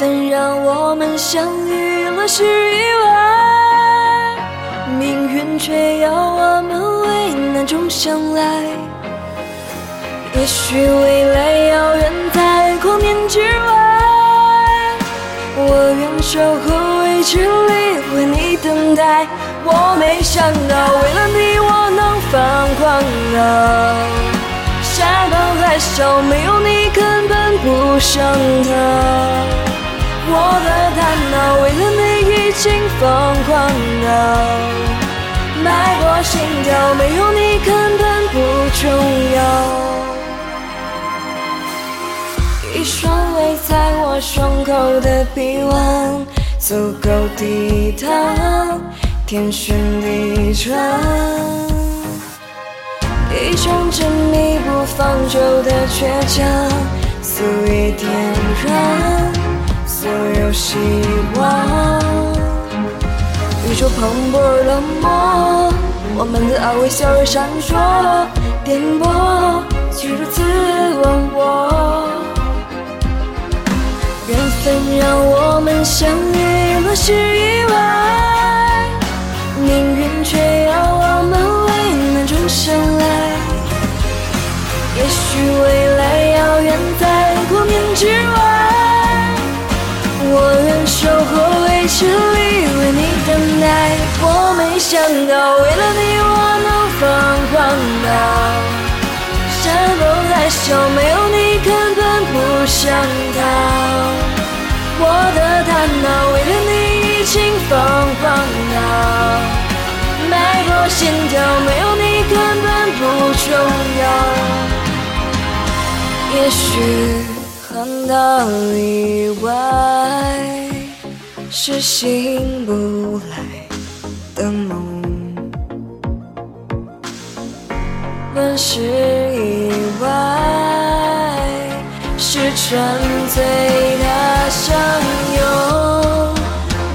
分让我们相遇了是意外，命运却要我们为难中相爱。也许未来遥远在光年之外，我愿守候未知里为你等待。我没想到为了你我能放狂到山崩海啸，没有你根本不想逃。我的大脑为了你已经疯狂到脉搏心跳，没有你根本不重要。一双围在我胸口的臂弯，足够抵挡天旋地转。一种执迷不放手的倔强，足以点燃所有希望。宇宙磅礴而冷漠，我们的爱微笑而闪烁，颠簸却如此忘我。缘分让我们相遇了是意外，命运却要我们为难中相爱。也许未来遥远在光年之外，候未知里为你等待。我没想到为了你我能疯狂到山崩海啸，没有你根本不想逃。我的大脑为了你已经疯狂到脉搏心跳，没有你根本不重要。也许很大意外是醒不来的梦，乱世以外是纯粹的相拥。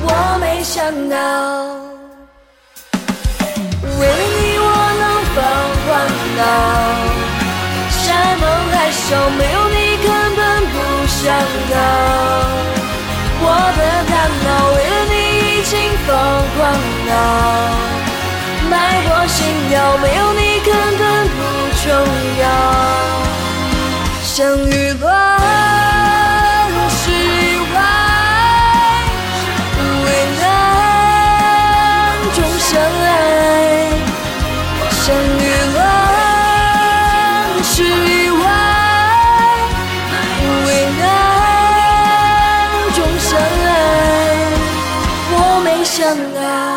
我没想到，为了你我能疯狂到。山崩海啸，没有你根本不想逃。我的大脑为了你已经疯狂到脉搏心跳，没有你根本不重要。相遇乱世以外，为难中相爱。相遇了。是想啊。